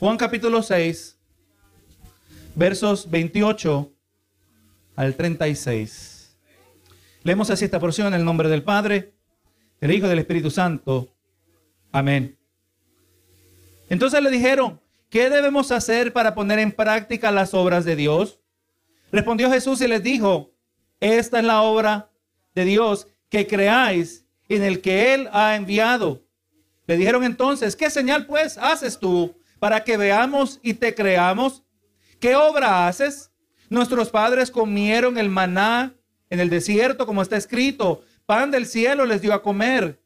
Juan capítulo 6, versos 28 al 36. Leemos así esta porción en el nombre del Padre, del Hijo y del Espíritu Santo. Amén. Entonces le dijeron, ¿qué debemos hacer para poner en práctica las obras de Dios? Respondió Jesús y les dijo, esta es la obra de Dios, que creáis en el que Él ha enviado. Le dijeron entonces, ¿qué señal pues haces tú para que veamos y te creamos? ¿Qué obra haces? Nuestros padres comieron el maná en el desierto, como está escrito, pan del cielo les dio a comer.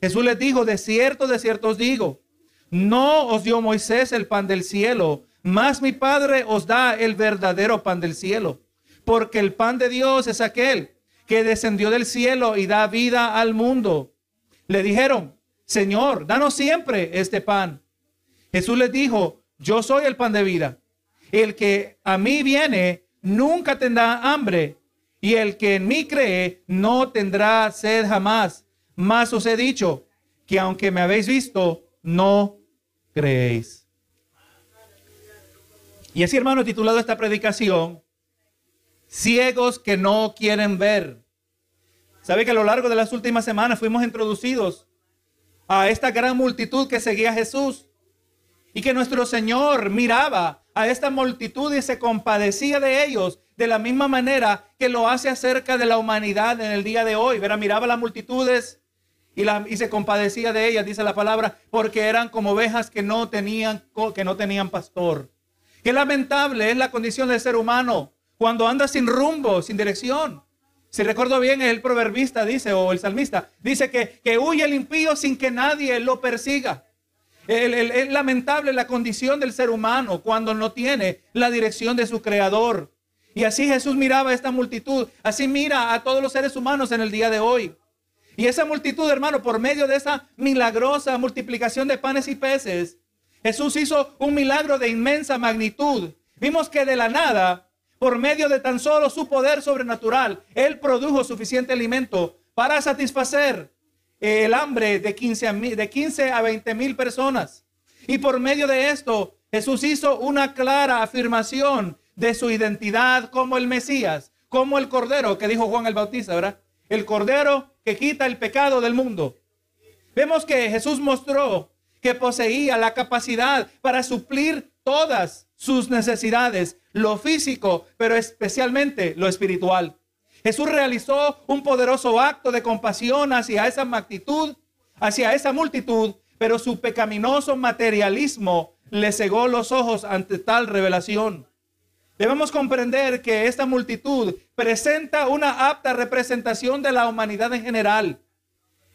Jesús les dijo, de cierto, de cierto os digo, no os dio Moisés el pan del cielo, mas mi Padre os da el verdadero pan del cielo. Porque el pan de Dios es aquel que descendió del cielo y da vida al mundo. Le dijeron, Señor, danos siempre este pan. Jesús les dijo, yo soy el pan de vida. El que a mí viene nunca tendrá hambre, y el que en mí cree no tendrá sed jamás. Mas os he dicho que aunque me habéis visto, no creéis. Y así, hermano, titulado esta predicación, Ciegos que no quieren ver. Sabe que a lo largo de las últimas semanas fuimos introducidos a esta gran multitud que seguía a Jesús y que nuestro Señor miraba a esta multitud y se compadecía de ellos de la misma manera que lo hace acerca de la humanidad en el día de hoy. Verá, miraba las multitudes y se compadecía de ellas, dice la palabra, porque eran como ovejas que no tenían, que no tenían pastor. Qué lamentable es la condición del ser humano cuando anda sin rumbo, sin dirección. Si recuerdo bien, el proverbista dice, o el salmista, dice que, que huye el impío sin que nadie lo persiga. Es lamentable la condición del ser humano cuando no tiene la dirección de su creador. Y así Jesús miraba a esta multitud, así mira a todos los seres humanos en el día de hoy. Y esa multitud, hermano, por medio de esa milagrosa multiplicación de panes y peces, Jesús hizo un milagro de inmensa magnitud. Vimos que de la nada por medio de tan solo su poder sobrenatural, Él produjo suficiente alimento para satisfacer el hambre de 15, a, de 15 a 20 mil personas. Y por medio de esto, Jesús hizo una clara afirmación de su identidad como el Mesías, como el Cordero que dijo Juan el Bautista, ¿verdad? El Cordero que quita el pecado del mundo. Vemos que Jesús mostró que poseía la capacidad para suplir todas sus necesidades, lo físico, pero especialmente lo espiritual. Jesús realizó un poderoso acto de compasión hacia esa magnitud, hacia esa multitud, pero su pecaminoso materialismo le cegó los ojos ante tal revelación. Debemos comprender que esta multitud presenta una apta representación de la humanidad en general.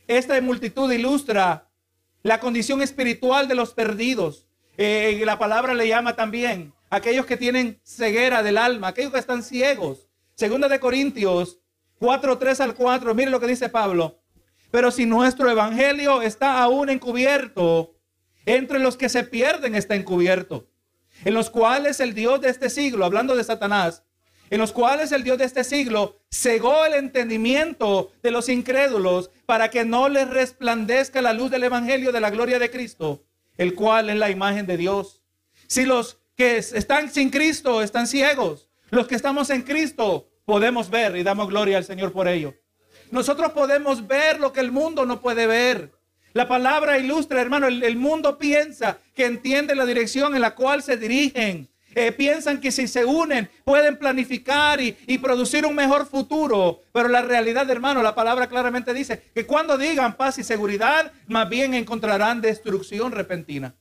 Esta multitud ilustra la condición espiritual de los perdidos, eh, la palabra le llama también aquellos que tienen ceguera del alma, aquellos que están ciegos. Segunda de Corintios 4, 3 al 4, mire lo que dice Pablo. Pero si nuestro evangelio está aún encubierto, entre los que se pierden está encubierto, en los cuales el Dios de este siglo, hablando de Satanás, en los cuales el Dios de este siglo cegó el entendimiento de los incrédulos para que no les resplandezca la luz del evangelio de la gloria de Cristo el cual es la imagen de Dios. Si los que están sin Cristo están ciegos, los que estamos en Cristo podemos ver y damos gloria al Señor por ello. Nosotros podemos ver lo que el mundo no puede ver. La palabra ilustra, hermano, el, mundo piensa que entiende la dirección en la cual se dirigen. Eh, piensan que si se unen pueden planificar y, producir un mejor futuro. Pero la realidad, hermano, la palabra claramente dice que cuando digan paz y seguridad, más bien encontrarán destrucción repentina.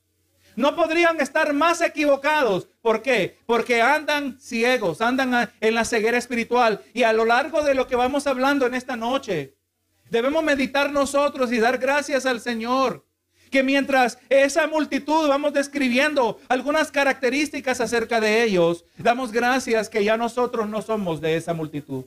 No podrían estar más equivocados. ¿Por qué? Porque andan ciegos, andan en la ceguera espiritual. Y a lo largo de lo que vamos hablando en esta noche, debemos meditar nosotros y dar gracias al Señor que mientras esa multitud vamos describiendo algunas características acerca de ellos, damos gracias que ya nosotros no somos de esa multitud.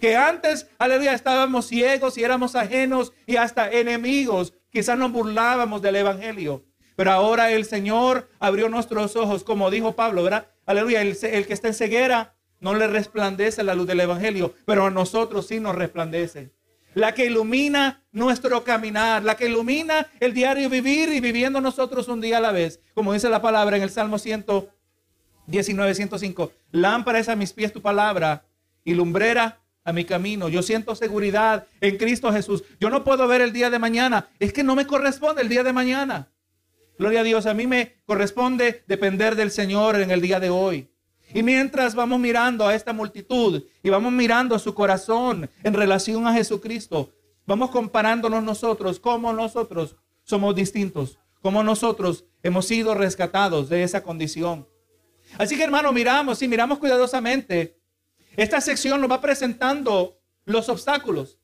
Que antes, aleluya, estábamos ciegos y éramos ajenos y hasta enemigos. Quizás nos burlábamos del Evangelio. Pero ahora el Señor abrió nuestros ojos, como dijo Pablo, ¿verdad? Aleluya, el, que está en ceguera no le resplandece la luz del Evangelio, pero a nosotros sí nos resplandece. La que ilumina nuestro caminar, la que ilumina el diario vivir y viviendo nosotros un día a la vez. Como dice la palabra en el Salmo 119, 105. Lámpara es a mis pies tu palabra y lumbrera a mi camino. Yo siento seguridad en Cristo Jesús. Yo no puedo ver el día de mañana. Es que no me corresponde el día de mañana. Gloria a Dios. A mí me corresponde depender del Señor en el día de hoy. Y mientras vamos mirando a esta multitud y vamos mirando su corazón en relación a Jesucristo, vamos comparándonos nosotros, como nosotros somos distintos, como nosotros hemos sido rescatados de esa condición. Así que hermano, miramos, y miramos cuidadosamente, esta sección nos va presentando los obstáculos,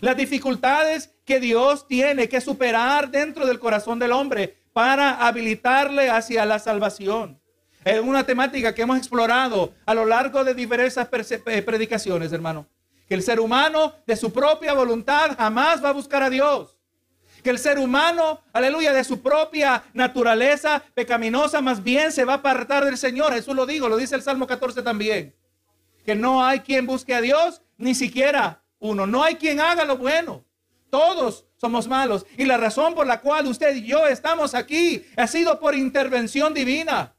las dificultades que Dios tiene que superar dentro del corazón del hombre para habilitarle hacia la salvación. Es una temática que hemos explorado a lo largo de diversas eh, predicaciones, hermano. Que el ser humano de su propia voluntad jamás va a buscar a Dios. Que el ser humano, aleluya, de su propia naturaleza pecaminosa más bien se va a apartar del Señor. Jesús lo digo, lo dice el Salmo 14 también. Que no hay quien busque a Dios, ni siquiera uno. No hay quien haga lo bueno. Todos somos malos. Y la razón por la cual usted y yo estamos aquí ha sido por intervención divina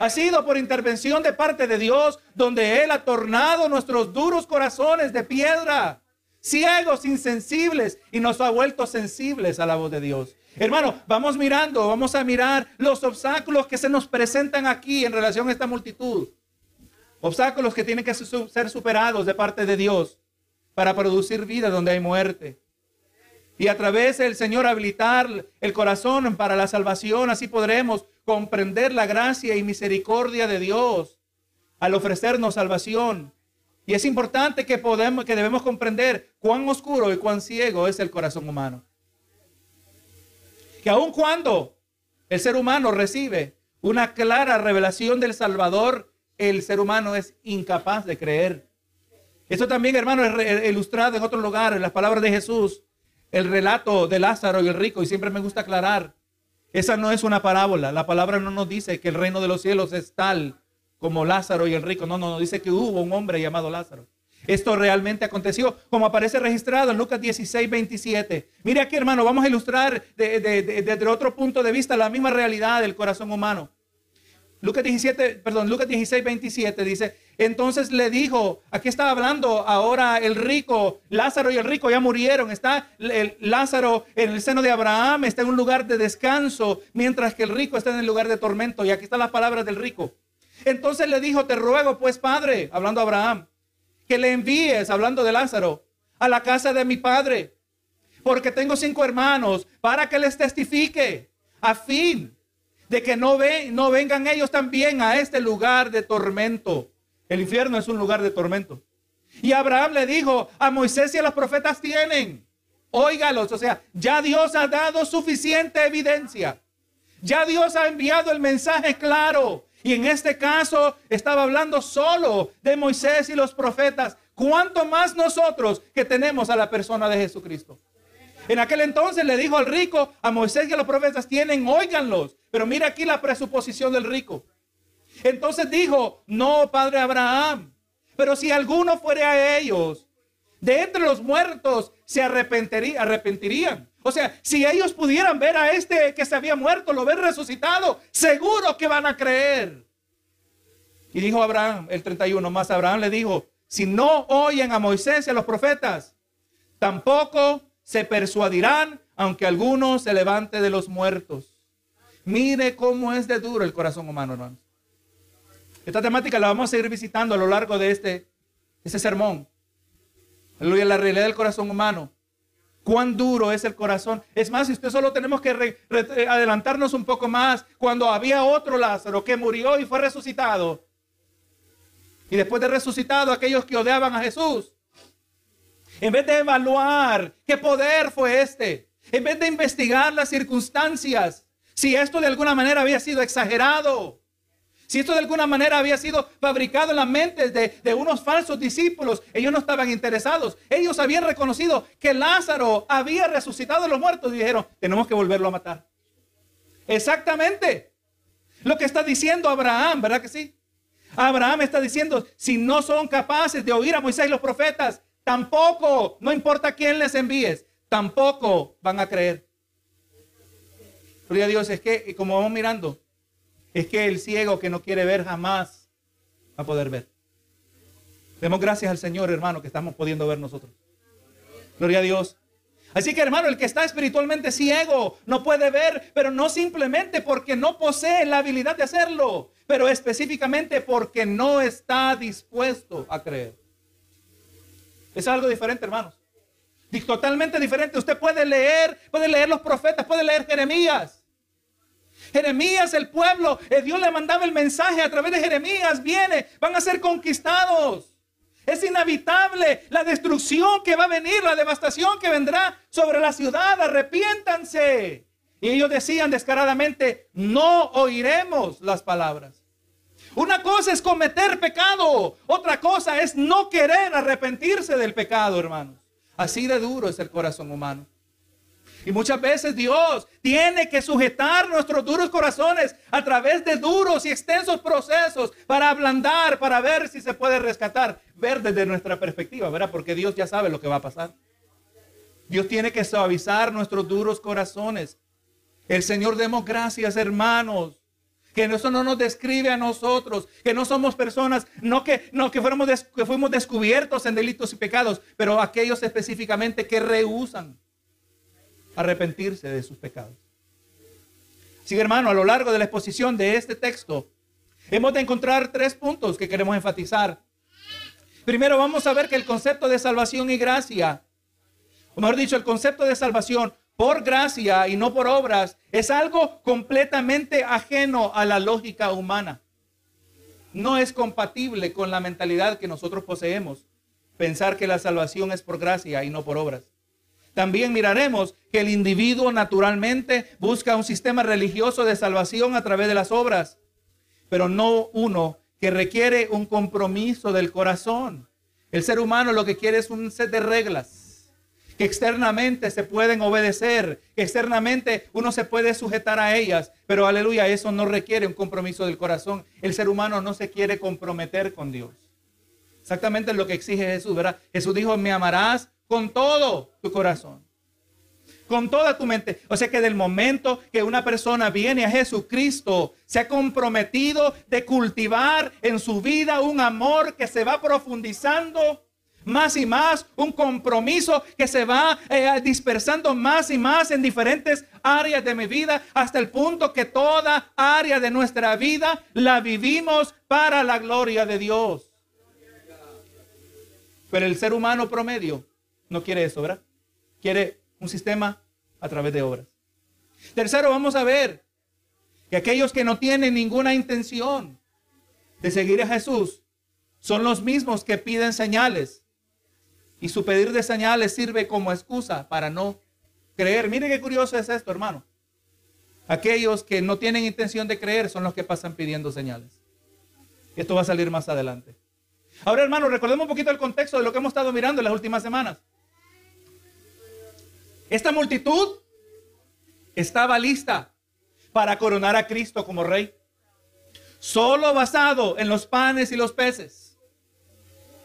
ha sido por intervención de parte de Dios, donde Él ha tornado nuestros duros corazones de piedra, ciegos, insensibles, y nos ha vuelto sensibles a la voz de Dios. Hermano, vamos mirando, vamos a mirar los obstáculos que se nos presentan aquí en relación a esta multitud. Obstáculos que tienen que ser superados de parte de Dios para producir vida donde hay muerte. Y a través del Señor habilitar el corazón para la salvación, así podremos comprender la gracia y misericordia de Dios al ofrecernos salvación. Y es importante que podemos, que debemos comprender cuán oscuro y cuán ciego es el corazón humano. Que aun cuando el ser humano recibe una clara revelación del Salvador, el ser humano es incapaz de creer. Esto también, hermano, es ilustrado en otro lugar, en las palabras de Jesús, el relato de Lázaro y el rico, y siempre me gusta aclarar esa no es una parábola. La palabra no nos dice que el reino de los cielos es tal como Lázaro y el rico. No, no, nos dice que hubo un hombre llamado Lázaro. Esto realmente aconteció, como aparece registrado en Lucas 16, 27. Mire aquí, hermano, vamos a ilustrar desde otro punto de vista la misma realidad del corazón humano. Lucas 17, perdón, Lucas 16, 27 dice, entonces le dijo, aquí está hablando ahora el rico, Lázaro y el rico ya murieron, está Lázaro en el seno de Abraham, está en un lugar de descanso, mientras que el rico está en el lugar de tormento. Y aquí están las palabras del rico. Entonces le dijo, te ruego pues, padre, hablando a Abraham, que le envíes, hablando de Lázaro, a la casa de mi padre, porque tengo cinco hermanos, para que les testifique, a fin de que no, ven, no vengan ellos también a este lugar de tormento. El infierno es un lugar de tormento. Y Abraham le dijo, a Moisés y a los profetas tienen, óigalos, o sea, ya Dios ha dado suficiente evidencia. Ya Dios ha enviado el mensaje claro. Y en este caso estaba hablando solo de Moisés y los profetas. ¿Cuánto más nosotros que tenemos a la persona de Jesucristo? En aquel entonces le dijo al rico, a Moisés y a los profetas tienen, óiganlos. Pero mira aquí la presuposición del rico. Entonces dijo, no, padre Abraham, pero si alguno fuere a ellos, de entre los muertos se arrepentiría, arrepentirían. O sea, si ellos pudieran ver a este que se había muerto, lo ven resucitado, seguro que van a creer. Y dijo Abraham, el 31, más Abraham le dijo, si no oyen a Moisés y a los profetas, tampoco se persuadirán, aunque alguno se levante de los muertos. Mire cómo es de duro el corazón humano, hermanos. Esta temática la vamos a seguir visitando a lo largo de este, este sermón. Aleluya, la realidad del corazón humano. Cuán duro es el corazón. Es más, si usted solo tenemos que adelantarnos un poco más, cuando había otro Lázaro que murió y fue resucitado. Y después de resucitado, aquellos que odiaban a Jesús en vez de evaluar qué poder fue este, en vez de investigar las circunstancias, si esto de alguna manera había sido exagerado, si esto de alguna manera había sido fabricado en la mente de, unos falsos discípulos, ellos no estaban interesados. Ellos habían reconocido que Lázaro había resucitado de los muertos y dijeron, tenemos que volverlo a matar. Exactamente. Lo que está diciendo Abraham, ¿verdad que sí? Abraham está diciendo, si no son capaces de oír a Moisés y los profetas, Tampoco, no importa quién les envíes, tampoco van a creer. Gloria Dios, es que, como vamos mirando, es que el ciego que no quiere ver jamás va a poder ver. Demos gracias al Señor, hermano, que estamos pudiendo ver nosotros. Gloria a Dios. Así que hermano, el que está espiritualmente ciego no puede ver, pero no simplemente porque no posee la habilidad de hacerlo, pero específicamente porque no está dispuesto a creer. Es algo diferente, hermanos. Totalmente diferente. Usted puede leer, puede leer los profetas, puede leer Jeremías. Jeremías, el pueblo, eh, Dios le mandaba el mensaje a través de Jeremías, viene, van a ser conquistados. Es inhabitable la destrucción que va a venir, la devastación que vendrá sobre la ciudad. Arrepiéntanse. Y ellos decían descaradamente, no oiremos las palabras. Una cosa es cometer pecado, otra cosa es no querer arrepentirse del pecado, hermanos. Así de duro es el corazón humano. Y muchas veces Dios tiene que sujetar nuestros duros corazones a través de duros y extensos procesos para ablandar, para ver si se puede rescatar, ver desde nuestra perspectiva, ¿verdad? Porque Dios ya sabe lo que va a pasar. Dios tiene que suavizar nuestros duros corazones. El Señor demos gracias, hermanos. Que eso no nos describe a nosotros, que no somos personas, no que, no, que, fuéramos que fuimos descubiertos en delitos y pecados, pero aquellos específicamente que rehusan arrepentirse de sus pecados. Así hermano, a lo largo de la exposición de este texto, hemos de encontrar tres puntos que queremos enfatizar. Primero vamos a ver que el concepto de salvación y gracia, o mejor dicho, el concepto de salvación por gracia y no por obras, es algo completamente ajeno a la lógica humana. No es compatible con la mentalidad que nosotros poseemos, pensar que la salvación es por gracia y no por obras. También miraremos que el individuo naturalmente busca un sistema religioso de salvación a través de las obras, pero no uno que requiere un compromiso del corazón. El ser humano lo que quiere es un set de reglas que externamente se pueden obedecer, que externamente uno se puede sujetar a ellas, pero aleluya, eso no requiere un compromiso del corazón. El ser humano no se quiere comprometer con Dios. Exactamente lo que exige Jesús, ¿verdad? Jesús dijo, me amarás con todo tu corazón, con toda tu mente. O sea que del momento que una persona viene a Jesucristo, se ha comprometido de cultivar en su vida un amor que se va profundizando más y más, un compromiso que se va eh, dispersando más y más en diferentes áreas de mi vida, hasta el punto que toda área de nuestra vida la vivimos para la gloria de Dios. Pero el ser humano promedio no quiere eso, ¿verdad? Quiere un sistema a través de obras. Tercero, vamos a ver que aquellos que no tienen ninguna intención de seguir a Jesús son los mismos que piden señales. Y su pedir de señales sirve como excusa para no creer. Mire qué curioso es esto, hermano. Aquellos que no tienen intención de creer son los que pasan pidiendo señales. Esto va a salir más adelante. Ahora, hermano, recordemos un poquito el contexto de lo que hemos estado mirando en las últimas semanas. Esta multitud estaba lista para coronar a Cristo como rey. Solo basado en los panes y los peces.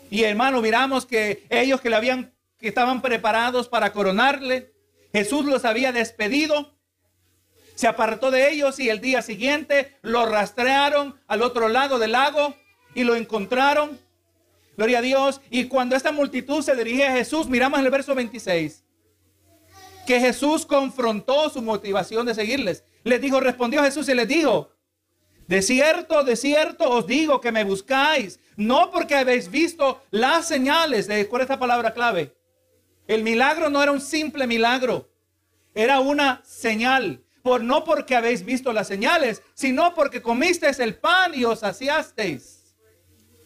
Y hermano, miramos que ellos que le habían que estaban preparados para coronarle, Jesús los había despedido. Se apartó de ellos y el día siguiente lo rastrearon al otro lado del lago y lo encontraron. Gloria a Dios. Y cuando esta multitud se dirige a Jesús, miramos el verso 26 que Jesús confrontó su motivación de seguirles. Les dijo, respondió Jesús y les dijo, de cierto, de cierto os digo que me buscáis, no porque habéis visto las señales, de cuál es esta palabra clave. El milagro no era un simple milagro, era una señal. Por, no porque habéis visto las señales, sino porque comisteis el pan y os saciasteis.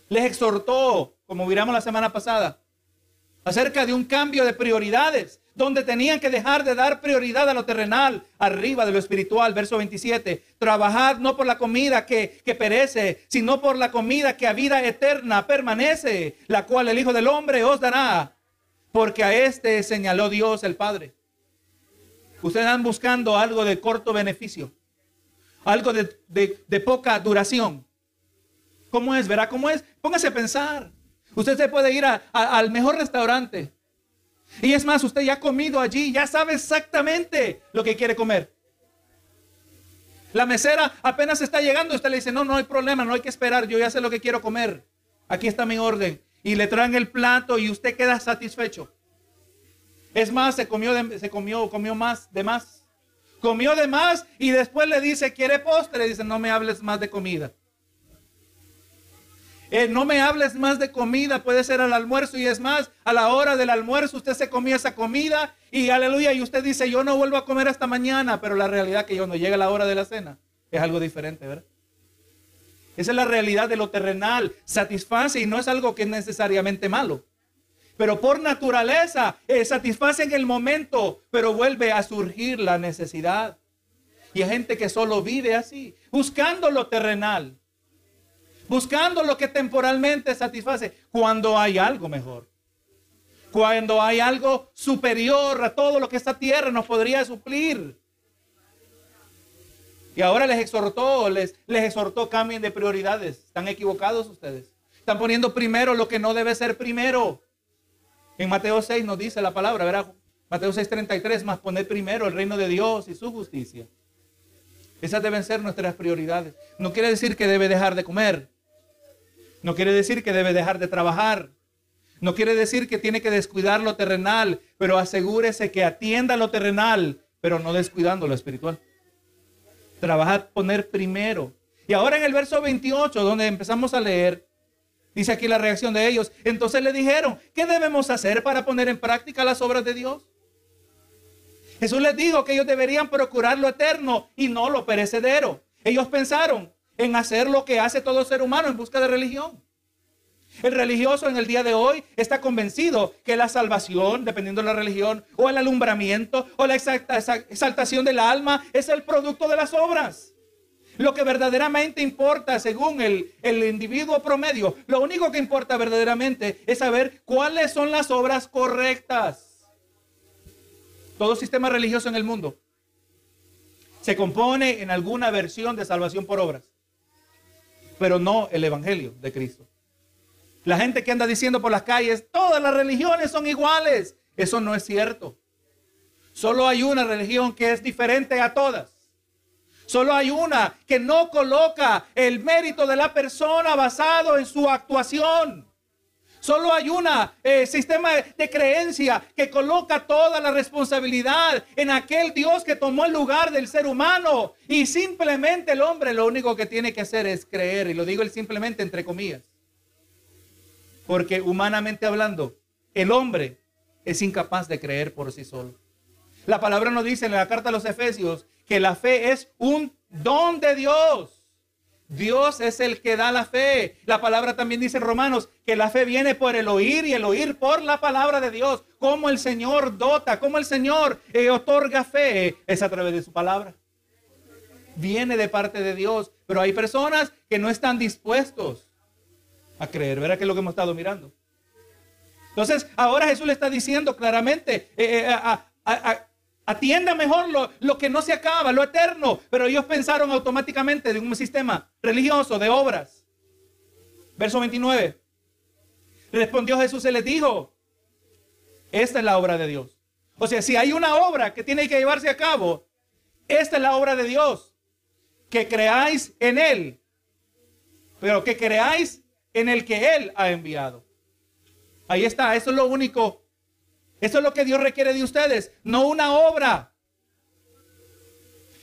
Les exhortó, como miramos la semana pasada, acerca de un cambio de prioridades donde tenían que dejar de dar prioridad a lo terrenal, arriba de lo espiritual. Verso 27. Trabajad no por la comida que, perece, sino por la comida que a vida eterna permanece, la cual el Hijo del Hombre os dará. Porque a este señaló Dios el Padre. Ustedes están buscando algo de corto beneficio, algo de, poca duración. ¿Cómo es? ¿Verá cómo es? Póngase a pensar. Usted se puede ir al mejor restaurante Y es más, usted ya ha comido allí, ya sabe exactamente lo que quiere comer. La mesera apenas está llegando, usted le dice, no, no hay problema, no hay que esperar, yo ya sé lo que quiero comer. Aquí está mi orden. Y le traen el plato y usted queda satisfecho. Es más, se comió, se comió, comió más, de más. Comió de más y después le dice, ¿quiere postre? Dice, no me hables más de comida. Eh, no me hables más de comida, puede ser al almuerzo y es más, a la hora del almuerzo usted se comía esa comida y aleluya, y usted dice, yo no vuelvo a comer hasta mañana, pero la realidad que yo no llega la hora de la cena es algo diferente, ¿verdad? Esa es la realidad de lo terrenal, satisface y no es algo que es necesariamente malo. Pero por naturaleza eh, satisface en el momento, pero vuelve a surgir la necesidad. Y hay gente que solo vive así, buscando lo terrenal buscando lo que temporalmente satisface, cuando hay algo mejor. Cuando hay algo superior a todo lo que esta tierra nos podría suplir. Y ahora les exhortó, les, les exhortó cambien de prioridades. Están equivocados ustedes. Están poniendo primero lo que no debe ser primero. En Mateo 6 nos dice la palabra, ¿verdad? Mateo 6:33, más poner primero el reino de Dios y su justicia. Esas deben ser nuestras prioridades. No quiere decir que debe dejar de comer. No quiere decir que debe dejar de trabajar. No quiere decir que tiene que descuidar lo terrenal, pero asegúrese que atienda lo terrenal, pero no descuidando lo espiritual. Trabajar, poner primero. Y ahora en el verso 28, donde empezamos a leer, dice aquí la reacción de ellos. Entonces le dijeron, ¿qué debemos hacer para poner en práctica las obras de Dios? Jesús les dijo que ellos deberían procurar lo eterno y no lo perecedero. Ellos pensaron, en hacer lo que hace todo ser humano en busca de religión. El religioso en el día de hoy está convencido que la salvación, dependiendo de la religión, o el alumbramiento, o la exaltación del alma, es el producto de las obras. Lo que verdaderamente importa, según el, el individuo promedio, lo único que importa verdaderamente es saber cuáles son las obras correctas. Todo sistema religioso en el mundo se compone en alguna versión de salvación por obras pero no el Evangelio de Cristo. La gente que anda diciendo por las calles, todas las religiones son iguales. Eso no es cierto. Solo hay una religión que es diferente a todas. Solo hay una que no coloca el mérito de la persona basado en su actuación. Solo hay un eh, sistema de creencia que coloca toda la responsabilidad en aquel Dios que tomó el lugar del ser humano. Y simplemente el hombre lo único que tiene que hacer es creer. Y lo digo el simplemente entre comillas. Porque humanamente hablando, el hombre es incapaz de creer por sí solo. La palabra nos dice en la carta a los Efesios que la fe es un don de Dios. Dios es el que da la fe. La palabra también dice en Romanos que la fe viene por el oír y el oír por la palabra de Dios. Como el Señor dota, como el Señor eh, otorga fe, es a través de su palabra. Viene de parte de Dios, pero hay personas que no están dispuestos a creer. Verá que es lo que hemos estado mirando. Entonces, ahora Jesús le está diciendo claramente eh, eh, a, Atienda mejor lo, que no se acaba, lo eterno. Pero ellos pensaron automáticamente de un sistema religioso, de obras. Verso 29. Respondió Jesús y les dijo, esta es la obra de Dios. O sea, si hay una obra que tiene que llevarse a cabo, esta es la obra de Dios. Que creáis en Él. Pero que creáis en el que Él ha enviado. Ahí está, eso es lo único eso es lo que Dios requiere de ustedes, no una obra.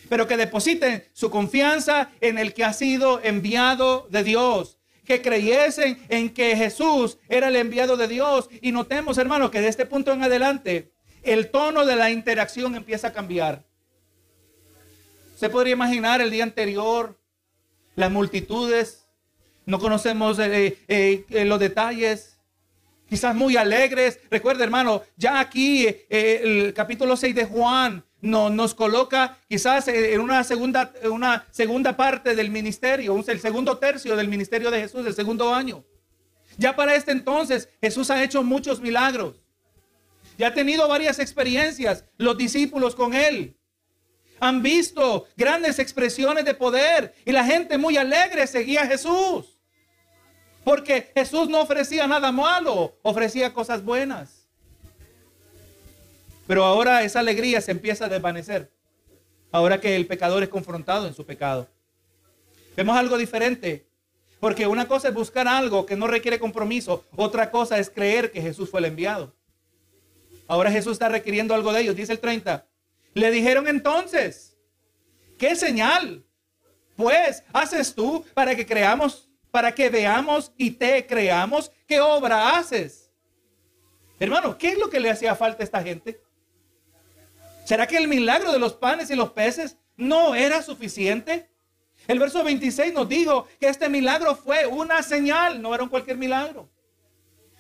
Pero que depositen su confianza en el que ha sido enviado de Dios. Que creyesen en que Jesús era el enviado de Dios. Y notemos, hermanos, que de este punto en adelante el tono de la interacción empieza a cambiar. Se podría imaginar el día anterior, las multitudes, no conocemos eh, eh, eh, los detalles, quizás muy alegres. Recuerda, hermano, ya aquí eh, el capítulo 6 de Juan no, nos coloca quizás en una segunda, una segunda parte del ministerio, el segundo tercio del ministerio de Jesús, el segundo año. Ya para este entonces Jesús ha hecho muchos milagros. Ya ha tenido varias experiencias los discípulos con él. Han visto grandes expresiones de poder y la gente muy alegre seguía a Jesús. Porque Jesús no ofrecía nada malo, ofrecía cosas buenas. Pero ahora esa alegría se empieza a desvanecer. Ahora que el pecador es confrontado en su pecado. Vemos algo diferente. Porque una cosa es buscar algo que no requiere compromiso. Otra cosa es creer que Jesús fue el enviado. Ahora Jesús está requiriendo algo de ellos. Dice el 30. Le dijeron entonces, ¿qué señal? Pues haces tú para que creamos, para que veamos y te creamos. ¿Qué obra haces? Hermano, ¿qué es lo que le hacía falta a esta gente? ¿Será que el milagro de los panes y los peces no era suficiente? El verso 26 nos dijo que este milagro fue una señal, no era un cualquier milagro.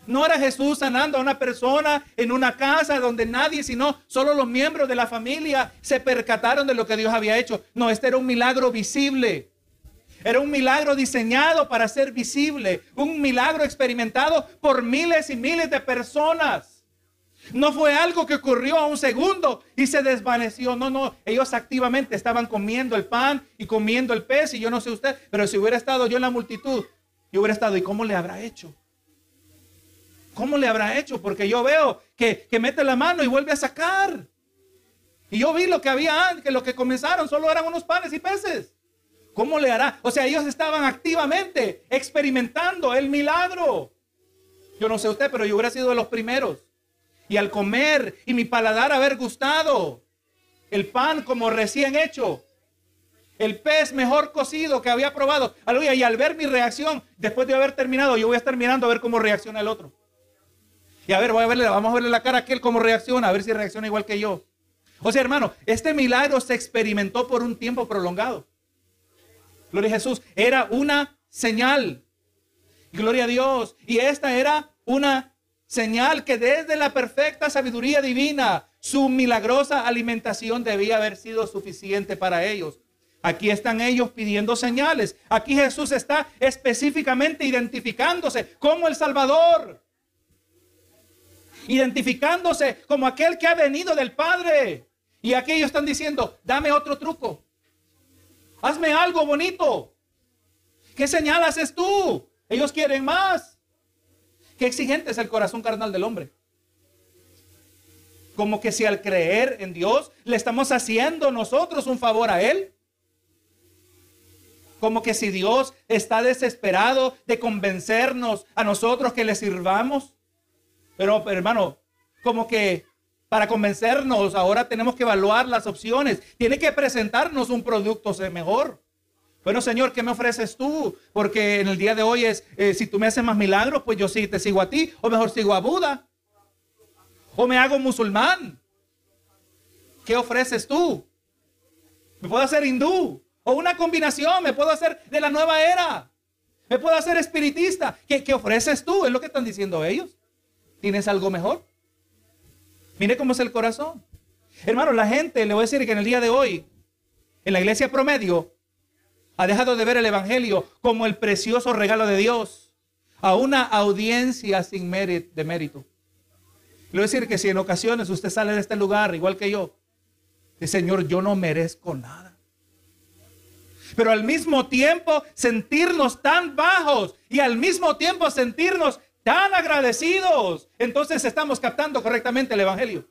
No era Jesús sanando a una persona en una casa donde nadie, sino solo los miembros de la familia se percataron de lo que Dios había hecho. No, este era un milagro visible. Era un milagro diseñado para ser visible. Un milagro experimentado por miles y miles de personas. No fue algo que ocurrió a un segundo y se desvaneció. No, no. Ellos activamente estaban comiendo el pan y comiendo el pez. Y yo no sé usted, pero si hubiera estado yo en la multitud, yo hubiera estado. ¿Y cómo le habrá hecho? ¿Cómo le habrá hecho? Porque yo veo que, que mete la mano y vuelve a sacar. Y yo vi lo que había antes, que lo que comenzaron solo eran unos panes y peces. ¿Cómo le hará? O sea, ellos estaban activamente experimentando el milagro. Yo no sé usted, pero yo hubiera sido de los primeros y al comer y mi paladar haber gustado, el pan como recién hecho, el pez mejor cocido que había probado, aleluya, y al ver mi reacción, después de haber terminado, yo voy a estar mirando a ver cómo reacciona el otro. Y a ver, voy a verle, vamos a verle la cara a aquel cómo reacciona, a ver si reacciona igual que yo. O sea, hermano, este milagro se experimentó por un tiempo prolongado. Gloria a Jesús, era una señal. Gloria a Dios. Y esta era una Señal que desde la perfecta sabiduría divina, su milagrosa alimentación debía haber sido suficiente para ellos. Aquí están ellos pidiendo señales. Aquí Jesús está específicamente identificándose como el Salvador. Identificándose como aquel que ha venido del Padre. Y aquí ellos están diciendo, dame otro truco. Hazme algo bonito. ¿Qué señal haces tú? Ellos quieren más. Qué exigente es el corazón carnal del hombre. Como que si al creer en Dios le estamos haciendo nosotros un favor a Él. Como que si Dios está desesperado de convencernos a nosotros que le sirvamos. Pero hermano, como que para convencernos ahora tenemos que evaluar las opciones. Tiene que presentarnos un producto mejor. Bueno, Señor, ¿qué me ofreces tú? Porque en el día de hoy es, eh, si tú me haces más milagros, pues yo sí te sigo a ti, o mejor sigo a Buda, o me hago musulmán. ¿Qué ofreces tú? Me puedo hacer hindú, o una combinación, me puedo hacer de la nueva era, me puedo hacer espiritista. ¿Qué, qué ofreces tú? Es lo que están diciendo ellos. ¿Tienes algo mejor? Mire cómo es el corazón. Hermano, la gente, le voy a decir que en el día de hoy, en la iglesia promedio, ha dejado de ver el Evangelio como el precioso regalo de Dios a una audiencia sin mérito, de mérito. Le voy a decir que si en ocasiones usted sale de este lugar, igual que yo, dice, Señor, yo no merezco nada. Pero al mismo tiempo sentirnos tan bajos y al mismo tiempo sentirnos tan agradecidos, entonces estamos captando correctamente el Evangelio.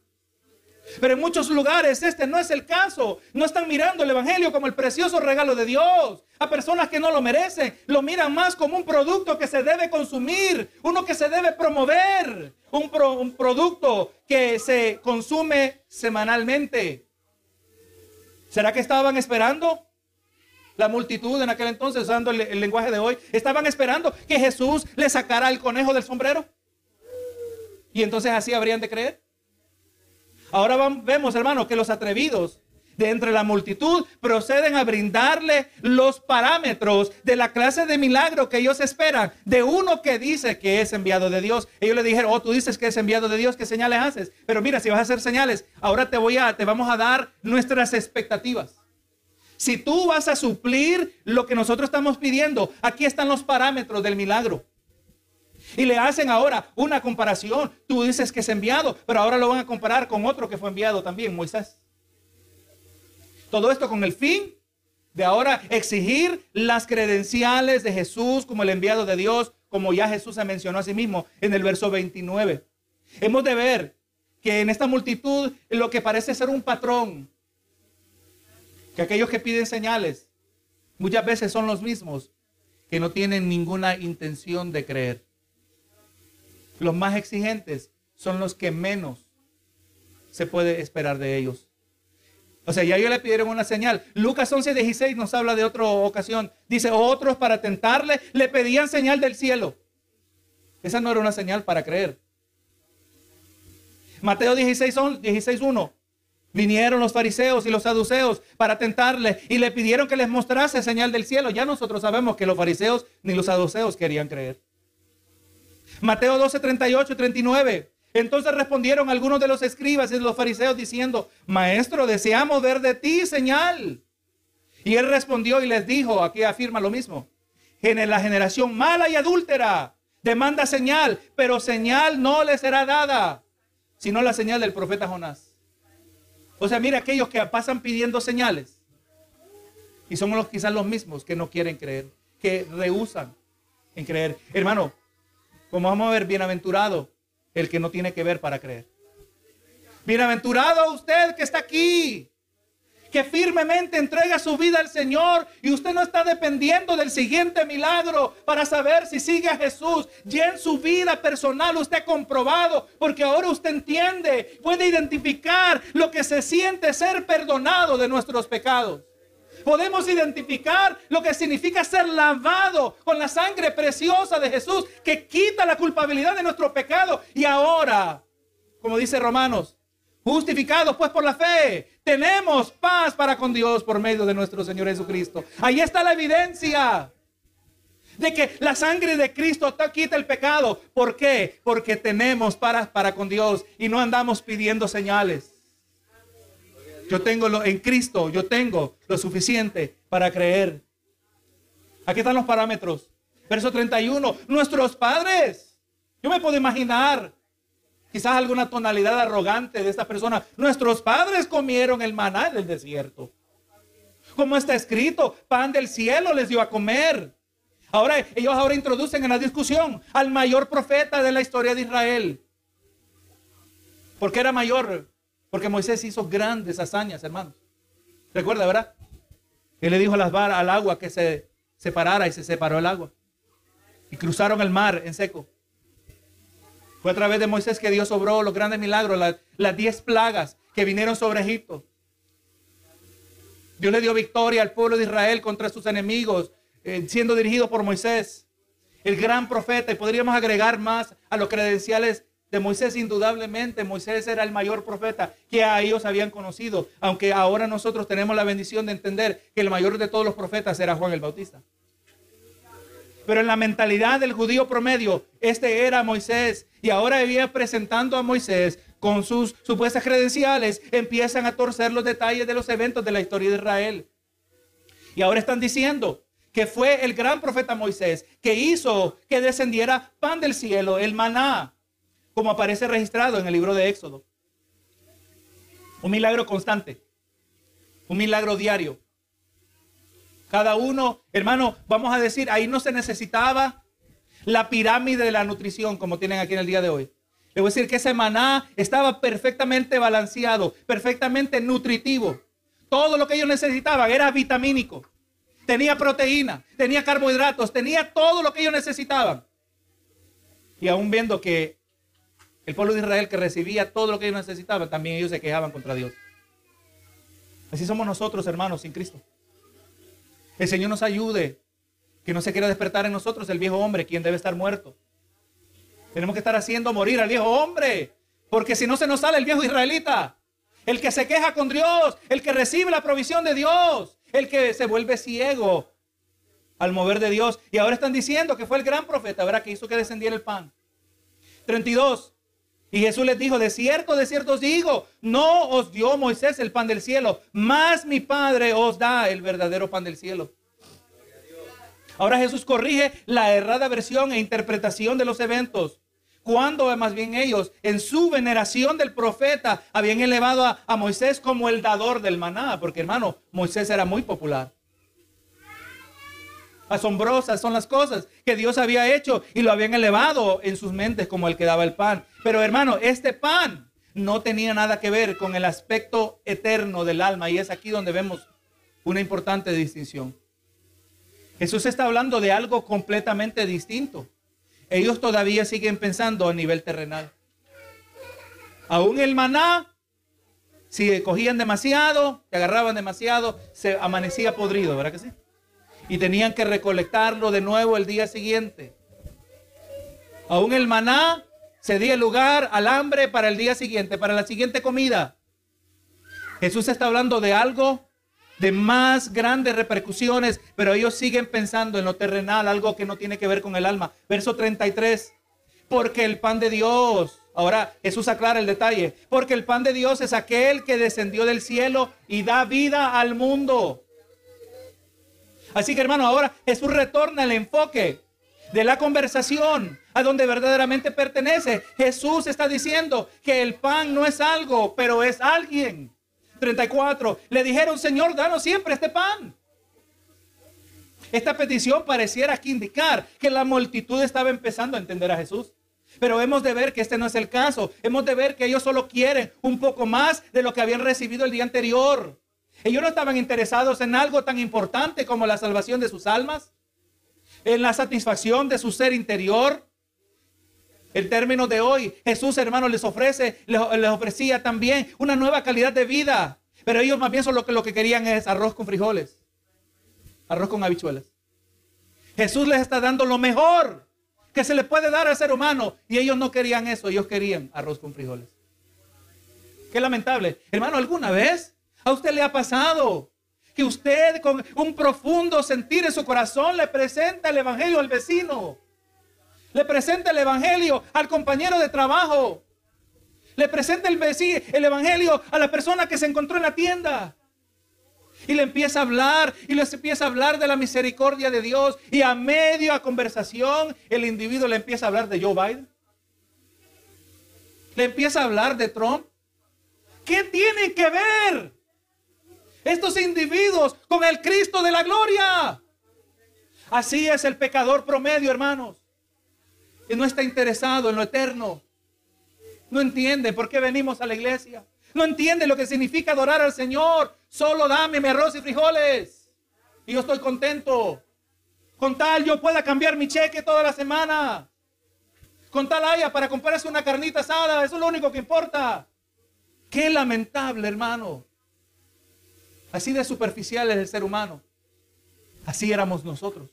Pero en muchos lugares este no es el caso. No están mirando el Evangelio como el precioso regalo de Dios. A personas que no lo merecen, lo miran más como un producto que se debe consumir, uno que se debe promover, un, producto que se consume semanalmente. ¿Será que estaban esperando? La multitud en aquel entonces, usando el, lenguaje de hoy, estaban esperando que Jesús le sacara el conejo del sombrero. Y entonces así habrían de creer. Ahora vemos, hermanos, que los atrevidos de entre la multitud proceden a brindarle los parámetros de la clase de milagro que ellos esperan de uno que dice que es enviado de Dios. Ellos le dijeron, oh, tú dices que es enviado de Dios, ¿qué señales haces? Pero mira, si vas a hacer señales, ahora te voy a, te vamos a dar nuestras expectativas. Si tú vas a suplir lo que nosotros estamos pidiendo, aquí están los parámetros del milagro. Y le hacen ahora una comparación. Tú dices que es enviado, pero ahora lo van a comparar con otro que fue enviado también, Moisés. Todo esto con el fin de ahora exigir las credenciales de Jesús como el enviado de Dios, como ya Jesús se mencionó a sí mismo en el verso 29. Hemos de ver que en esta multitud lo que parece ser un patrón, que aquellos que piden señales muchas veces son los mismos que no tienen ninguna intención de creer. Los más exigentes son los que menos se puede esperar de ellos. O sea, ya ellos le pidieron una señal. Lucas 11, 16 nos habla de otra ocasión. Dice, otros para tentarle le pedían señal del cielo. Esa no era una señal para creer. Mateo 16, 16 1. Vinieron los fariseos y los saduceos para tentarle y le pidieron que les mostrase señal del cielo. Ya nosotros sabemos que los fariseos ni los saduceos querían creer. Mateo 12, 38 y 39. Entonces respondieron algunos de los escribas y los fariseos diciendo, Maestro, deseamos ver de ti señal. Y él respondió y les dijo, aquí afirma lo mismo, en la generación mala y adúltera demanda señal, pero señal no le será dada, sino la señal del profeta Jonás. O sea, mira aquellos que pasan pidiendo señales. Y somos los, quizás los mismos que no quieren creer, que rehusan en creer. Hermano, como vamos a ver, bienaventurado el que no tiene que ver para creer. Bienaventurado usted que está aquí, que firmemente entrega su vida al Señor y usted no está dependiendo del siguiente milagro para saber si sigue a Jesús. Ya en su vida personal usted ha comprobado, porque ahora usted entiende, puede identificar lo que se siente ser perdonado de nuestros pecados podemos identificar lo que significa ser lavado con la sangre preciosa de Jesús que quita la culpabilidad de nuestro pecado. Y ahora, como dice Romanos, justificados pues por la fe, tenemos paz para con Dios por medio de nuestro Señor Jesucristo. Ahí está la evidencia de que la sangre de Cristo quita el pecado. ¿Por qué? Porque tenemos paz para con Dios y no andamos pidiendo señales. Yo tengo lo, en Cristo, yo tengo lo suficiente para creer. Aquí están los parámetros. Verso 31. Nuestros padres. Yo me puedo imaginar quizás alguna tonalidad arrogante de esta persona. Nuestros padres comieron el maná del desierto. Como está escrito, pan del cielo les dio a comer. Ahora ellos ahora introducen en la discusión al mayor profeta de la historia de Israel. Porque era mayor porque Moisés hizo grandes hazañas, hermanos. Recuerda, ¿verdad? Él le dijo a las varas, al agua que se separara y se separó el agua. Y cruzaron el mar en seco. Fue a través de Moisés que Dios obró los grandes milagros, las, diez plagas que vinieron sobre Egipto. Dios le dio victoria al pueblo de Israel contra sus enemigos, eh, siendo dirigido por Moisés, el gran profeta. Y podríamos agregar más a los credenciales de Moisés, indudablemente, Moisés era el mayor profeta que ellos habían conocido, aunque ahora nosotros tenemos la bendición de entender que el mayor de todos los profetas era Juan el Bautista. Pero en la mentalidad del judío promedio, este era Moisés. Y ahora había presentando a Moisés con sus supuestas credenciales, empiezan a torcer los detalles de los eventos de la historia de Israel. Y ahora están diciendo que fue el gran profeta Moisés que hizo que descendiera pan del cielo, el maná, como aparece registrado en el libro de Éxodo. Un milagro constante, un milagro diario. Cada uno, hermano, vamos a decir, ahí no se necesitaba la pirámide de la nutrición como tienen aquí en el día de hoy. Le voy a decir que ese maná estaba perfectamente balanceado, perfectamente nutritivo. Todo lo que ellos necesitaban era vitamínico. Tenía proteína, tenía carbohidratos, tenía todo lo que ellos necesitaban. Y aún viendo que el pueblo de Israel que recibía todo lo que ellos necesitaban, también ellos se quejaban contra Dios. Así somos nosotros, hermanos, sin Cristo. El Señor nos ayude, que no se quiera despertar en nosotros el viejo hombre, quien debe estar muerto. Tenemos que estar haciendo morir al viejo hombre, porque si no se nos sale el viejo israelita, el que se queja con Dios, el que recibe la provisión de Dios, el que se vuelve ciego al mover de Dios. Y ahora están diciendo que fue el gran profeta, ¿verdad? Que hizo que descendiera el pan. 32. Y Jesús les dijo, de cierto, de cierto os digo, no os dio Moisés el pan del cielo, más mi Padre os da el verdadero pan del cielo. Ahora Jesús corrige la errada versión e interpretación de los eventos. Cuando más bien ellos, en su veneración del profeta, habían elevado a, a Moisés como el dador del maná, porque hermano, Moisés era muy popular. Asombrosas son las cosas que Dios había hecho y lo habían elevado en sus mentes como el que daba el pan. Pero hermano, este pan no tenía nada que ver con el aspecto eterno del alma. Y es aquí donde vemos una importante distinción. Jesús está hablando de algo completamente distinto. Ellos todavía siguen pensando a nivel terrenal. Aún el maná, si cogían demasiado, te agarraban demasiado, se amanecía podrido, ¿verdad que sí? Y tenían que recolectarlo de nuevo el día siguiente. Aún el maná se dio lugar al hambre para el día siguiente, para la siguiente comida. Jesús está hablando de algo de más grandes repercusiones, pero ellos siguen pensando en lo terrenal, algo que no tiene que ver con el alma. Verso 33, porque el pan de Dios, ahora Jesús aclara el detalle, porque el pan de Dios es aquel que descendió del cielo y da vida al mundo. Así que hermano, ahora Jesús retorna el enfoque de la conversación a donde verdaderamente pertenece. Jesús está diciendo que el pan no es algo, pero es alguien. 34. Le dijeron, Señor, danos siempre este pan. Esta petición pareciera aquí indicar que la multitud estaba empezando a entender a Jesús. Pero hemos de ver que este no es el caso. Hemos de ver que ellos solo quieren un poco más de lo que habían recibido el día anterior. Ellos no estaban interesados en algo tan importante como la salvación de sus almas, en la satisfacción de su ser interior. El término de hoy, Jesús, hermano, les ofrece, les, ofrecía también una nueva calidad de vida. Pero ellos más bien solo que lo que querían es arroz con frijoles, arroz con habichuelas. Jesús les está dando lo mejor que se le puede dar al ser humano. Y ellos no querían eso, ellos querían arroz con frijoles. Qué lamentable. Hermano, ¿alguna vez a usted le ha pasado que usted con un profundo sentir en su corazón le presenta el Evangelio al vecino? Le presenta el Evangelio al compañero de trabajo. Le presenta el, el Evangelio a la persona que se encontró en la tienda. Y le empieza a hablar y les empieza a hablar de la misericordia de Dios. Y a medio a conversación, el individuo le empieza a hablar de Joe Biden. Le empieza a hablar de Trump. ¿Qué tienen que ver? estos individuos con el Cristo de la gloria. Así es el pecador promedio, hermanos. Y no está interesado en lo eterno. No entiende por qué venimos a la iglesia. No entiende lo que significa adorar al Señor. Solo dame mi arroz y frijoles. Y yo estoy contento. Con tal yo pueda cambiar mi cheque toda la semana. Con tal haya para comprarse una carnita asada. Eso es lo único que importa. Qué lamentable, hermano. Así de superficial es el ser humano. Así éramos nosotros.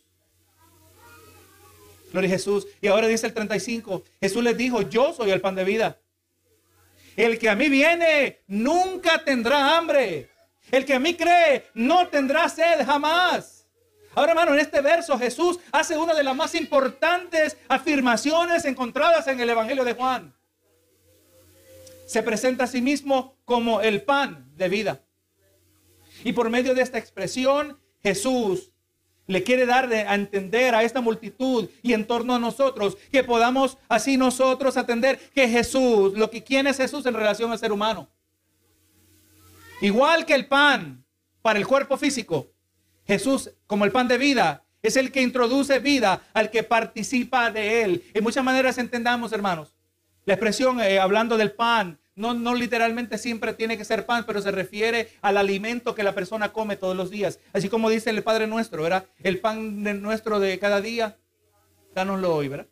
Gloria a Jesús. Y ahora dice el 35, Jesús les dijo, yo soy el pan de vida. El que a mí viene nunca tendrá hambre. El que a mí cree no tendrá sed jamás. Ahora, hermano, en este verso Jesús hace una de las más importantes afirmaciones encontradas en el Evangelio de Juan. Se presenta a sí mismo como el pan de vida. Y por medio de esta expresión, Jesús le quiere dar a entender a esta multitud y en torno a nosotros que podamos así nosotros atender que Jesús, lo que quién es Jesús en relación al ser humano. Igual que el pan para el cuerpo físico, Jesús como el pan de vida es el que introduce vida al que participa de él. En muchas maneras entendamos, hermanos, la expresión eh, hablando del pan no, no literalmente siempre tiene que ser pan, pero se refiere al alimento que la persona come todos los días. Así como dice el Padre nuestro, ¿verdad? El pan nuestro de cada día, dánoslo hoy, ¿verdad?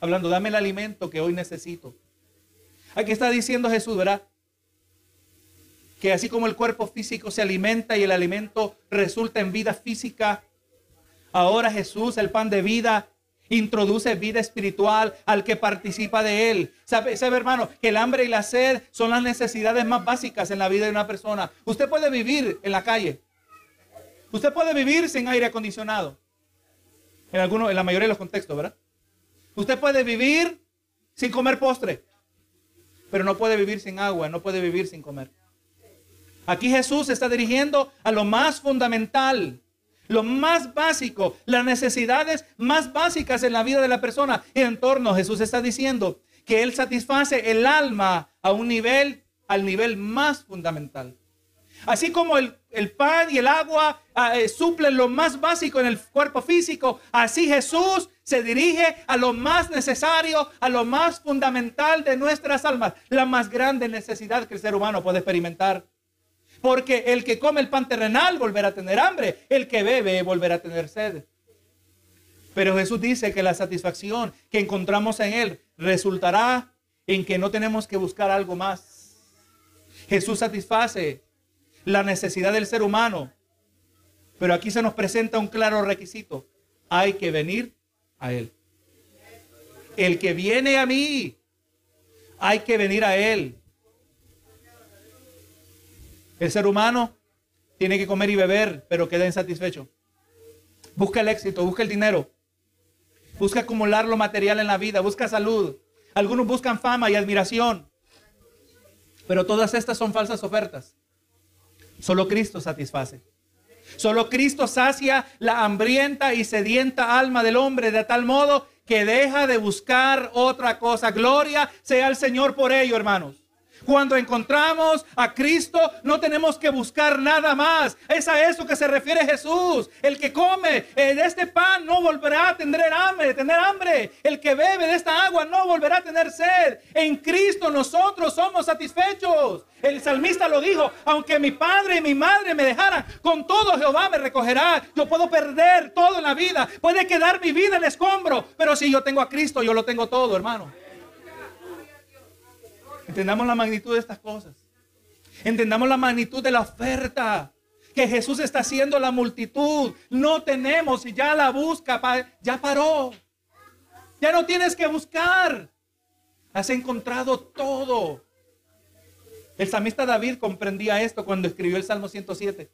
Hablando, dame el alimento que hoy necesito. Aquí está diciendo Jesús, ¿verdad? Que así como el cuerpo físico se alimenta y el alimento resulta en vida física, ahora Jesús, el pan de vida, introduce vida espiritual al que participa de él. ¿Sabe, ¿Sabe, hermano, que el hambre y la sed son las necesidades más básicas en la vida de una persona? Usted puede vivir en la calle. Usted puede vivir sin aire acondicionado. En algunos, en la mayoría de los contextos, ¿verdad? Usted puede vivir sin comer postre. Pero no puede vivir sin agua, no puede vivir sin comer. Aquí Jesús se está dirigiendo a lo más fundamental lo más básico, las necesidades más básicas en la vida de la persona y en torno. Jesús está diciendo que Él satisface el alma a un nivel, al nivel más fundamental. Así como el, pan y el agua ah, eh, suplen lo más básico en el cuerpo físico, así Jesús se dirige a lo más necesario, a lo más fundamental de nuestras almas, la más grande necesidad que el ser humano puede experimentar. Porque el que come el pan terrenal volverá a tener hambre, el que bebe volverá a tener sed. Pero Jesús dice que la satisfacción que encontramos en Él resultará en que no tenemos que buscar algo más. Jesús satisface la necesidad del ser humano. Pero aquí se nos presenta un claro requisito. Hay que venir a Él. El que viene a mí, hay que venir a Él. El ser humano tiene que comer y beber, pero queda insatisfecho. Busca el éxito, busca el dinero, busca acumular lo material en la vida, busca salud. Algunos buscan fama y admiración, pero todas estas son falsas ofertas. Solo Cristo satisface. Solo Cristo sacia la hambrienta y sedienta alma del hombre de tal modo que deja de buscar otra cosa. Gloria sea el Señor por ello, hermanos. Cuando encontramos a Cristo, no tenemos que buscar nada más. Es a eso que se refiere Jesús. El que come de este pan no volverá a tener hambre, tener hambre. El que bebe de esta agua no volverá a tener sed. En Cristo nosotros somos satisfechos. El salmista lo dijo, aunque mi padre y mi madre me dejaran, con todo Jehová me recogerá. Yo puedo perder todo en la vida, puede quedar mi vida en escombro, pero si yo tengo a Cristo, yo lo tengo todo, hermano. Entendamos la magnitud de estas cosas. Entendamos la magnitud de la oferta que Jesús está haciendo a la multitud. No tenemos y ya la busca, ya paró. Ya no tienes que buscar. Has encontrado todo. El salmista David comprendía esto cuando escribió el Salmo 107.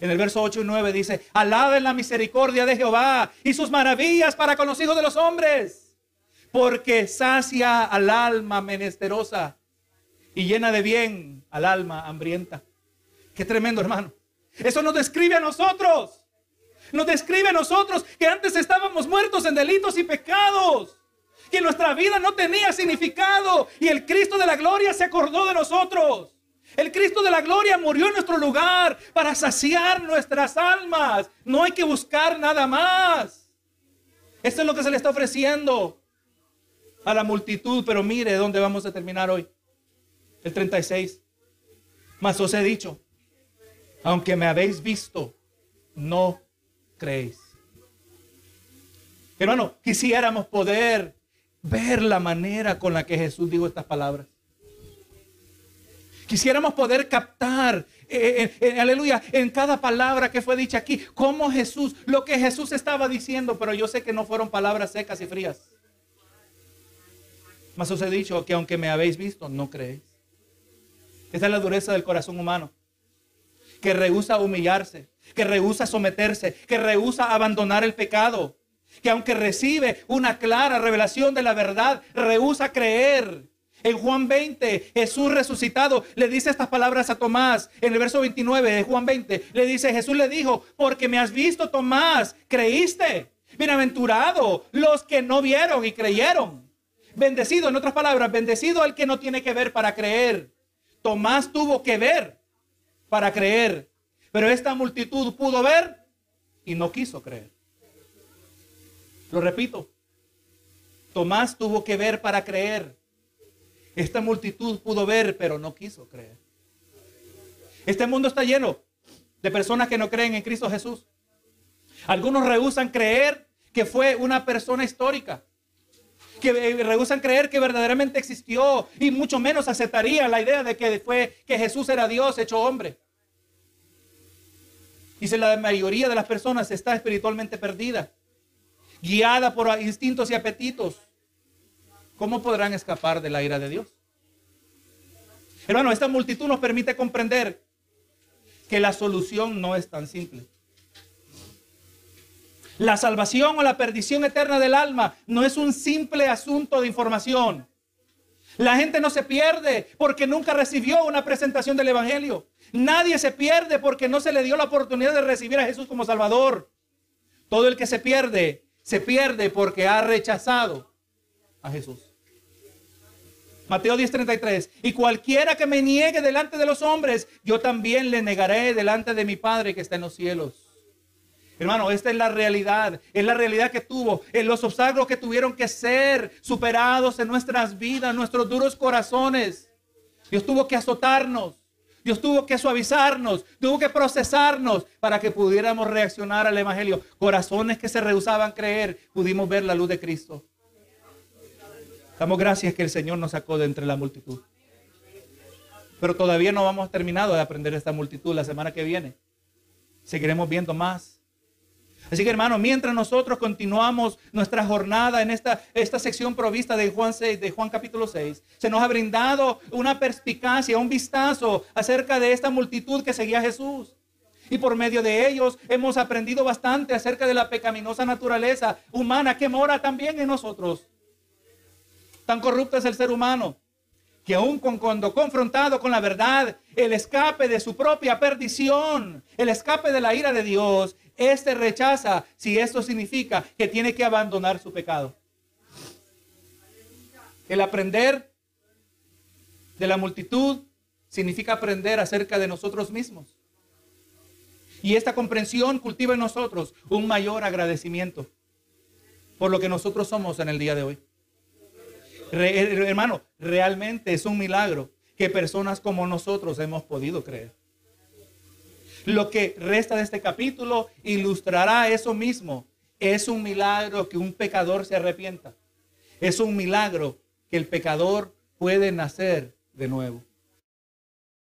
En el verso 8 y 9 dice, alaben la misericordia de Jehová y sus maravillas para con los hijos de los hombres, porque sacia al alma menesterosa y llena de bien al alma hambrienta. Qué tremendo, hermano. Eso nos describe a nosotros. Nos describe a nosotros que antes estábamos muertos en delitos y pecados que nuestra vida no tenía significado y el Cristo de la gloria se acordó de nosotros. El Cristo de la gloria murió en nuestro lugar para saciar nuestras almas. No hay que buscar nada más. Esto es lo que se le está ofreciendo a la multitud. Pero mire dónde vamos a terminar hoy. El 36. Mas os he dicho, aunque me habéis visto, no creéis. Hermano, quisiéramos poder ver la manera con la que Jesús dijo estas palabras. Quisiéramos poder captar, eh, eh, eh, aleluya, en cada palabra que fue dicha aquí, cómo Jesús, lo que Jesús estaba diciendo, pero yo sé que no fueron palabras secas y frías. Mas os he dicho que aunque me habéis visto, no creéis. Esa es la dureza del corazón humano, que rehúsa humillarse, que rehúsa someterse, que rehúsa abandonar el pecado que aunque recibe una clara revelación de la verdad, rehúsa creer. En Juan 20, Jesús resucitado le dice estas palabras a Tomás. En el verso 29 de Juan 20, le dice, Jesús le dijo, porque me has visto, Tomás, creíste. Bienaventurado los que no vieron y creyeron. Bendecido, en otras palabras, bendecido el que no tiene que ver para creer. Tomás tuvo que ver para creer. Pero esta multitud pudo ver y no quiso creer. Lo repito, Tomás tuvo que ver para creer. Esta multitud pudo ver, pero no quiso creer. Este mundo está lleno de personas que no creen en Cristo Jesús. Algunos rehusan creer que fue una persona histórica. Que eh, rehusan creer que verdaderamente existió y mucho menos aceptarían la idea de que fue que Jesús era Dios hecho hombre. Dice la mayoría de las personas está espiritualmente perdida guiada por instintos y apetitos, ¿cómo podrán escapar de la ira de Dios? Hermano, esta multitud nos permite comprender que la solución no es tan simple. La salvación o la perdición eterna del alma no es un simple asunto de información. La gente no se pierde porque nunca recibió una presentación del Evangelio. Nadie se pierde porque no se le dio la oportunidad de recibir a Jesús como Salvador. Todo el que se pierde se pierde porque ha rechazado a Jesús. Mateo 10:33, y cualquiera que me niegue delante de los hombres, yo también le negaré delante de mi Padre que está en los cielos. Hermano, esta es la realidad. Es la realidad que tuvo. En los obstáculos que tuvieron que ser superados en nuestras vidas, nuestros duros corazones. Dios tuvo que azotarnos. Dios tuvo que suavizarnos, tuvo que procesarnos para que pudiéramos reaccionar al Evangelio. Corazones que se rehusaban creer, pudimos ver la luz de Cristo. Damos gracias que el Señor nos sacó de entre la multitud. Pero todavía no vamos terminado de aprender esta multitud la semana que viene. Seguiremos viendo más. Así que hermano, mientras nosotros continuamos nuestra jornada en esta, esta sección provista de Juan 6, de Juan capítulo 6, se nos ha brindado una perspicacia, un vistazo acerca de esta multitud que seguía a Jesús. Y por medio de ellos hemos aprendido bastante acerca de la pecaminosa naturaleza humana que mora también en nosotros. Tan corrupto es el ser humano que aún cuando confrontado con la verdad, el escape de su propia perdición, el escape de la ira de Dios, este rechaza si esto significa que tiene que abandonar su pecado. El aprender de la multitud significa aprender acerca de nosotros mismos. Y esta comprensión cultiva en nosotros un mayor agradecimiento por lo que nosotros somos en el día de hoy. hermano, realmente es un milagro que personas como nosotros hemos podido creer. Lo que resta de este capítulo ilustrará eso mismo. Es un milagro que un pecador se arrepienta. Es un milagro que el pecador puede nacer de nuevo.